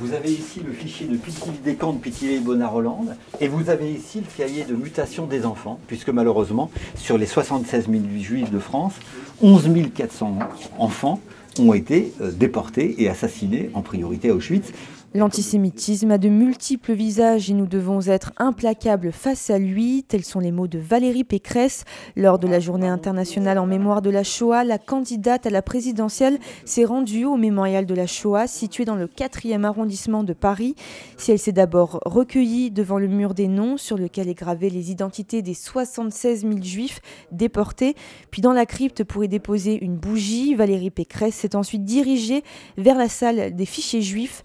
Vous avez ici le fichier de des camps de Pithiviers et Bonnard-Hollande, et vous avez ici le cahier de mutation des enfants, puisque malheureusement, sur les 76 000 juifs de France, 11 400 enfants ont été euh, déportés et assassinés, en priorité à Auschwitz. L'antisémitisme a de multiples visages et nous devons être implacables face à lui. Tels sont les mots de Valérie Pécresse. Lors de la journée internationale en mémoire de la Shoah, la candidate à la présidentielle s'est rendue au mémorial de la Shoah situé dans le 4e arrondissement de Paris. Si elle s'est d'abord recueillie devant le mur des noms sur lequel est gravé les identités des 76 000 juifs déportés, puis dans la crypte pour y déposer une bougie, Valérie Pécresse s'est ensuite dirigée vers la salle des fichiers juifs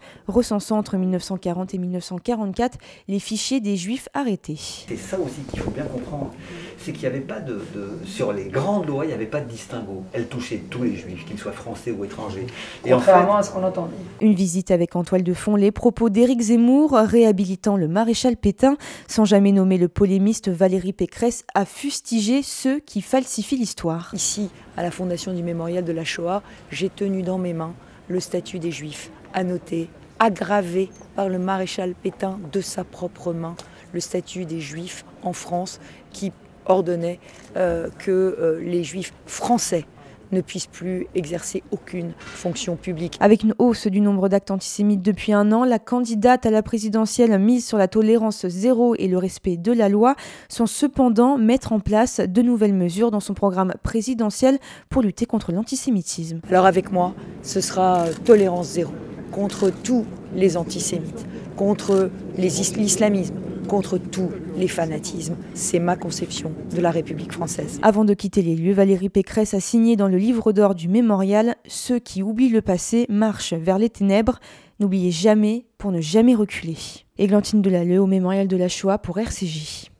entre 1940 et 1944 les fichiers des juifs arrêtés. C'est ça aussi qu'il faut bien comprendre, c'est qu'il n'y avait pas de, sur les grandes lois, il n'y avait pas de distinguo. Elles touchaient tous les juifs, qu'ils soient français ou étrangers. Et Contrairement à ce qu'on entendait. Une visite avec en toile de fond les propos d'Éric Zemmour réhabilitant le maréchal Pétain, sans jamais nommer le polémiste Valérie Pécresse, a fustigé ceux qui falsifient l'histoire. Ici, à la fondation du mémorial de la Shoah, j'ai tenu dans mes mains le statut des juifs, annoté aggravé par le maréchal Pétain de sa propre main le statut des juifs en France qui ordonnait euh, que euh, les juifs français ne puissent plus exercer aucune fonction publique. Avec une hausse du nombre d'actes antisémites depuis un an, la candidate à la présidentielle mise sur la tolérance zéro et le respect de la loi sont cependant mettre en place de nouvelles mesures dans son programme présidentiel pour lutter contre l'antisémitisme. Alors avec moi, ce sera tolérance zéro contre tous les antisémites, contre l'islamisme, contre tous les fanatismes. C'est ma conception de la République française. Avant de quitter les lieux, Valérie Pécresse a signé dans le livre d'or du mémorial Ceux qui oublient le passé marchent vers les ténèbres. N'oubliez jamais pour ne jamais reculer. Églantine Delalleux au mémorial de la Shoah pour RCJ.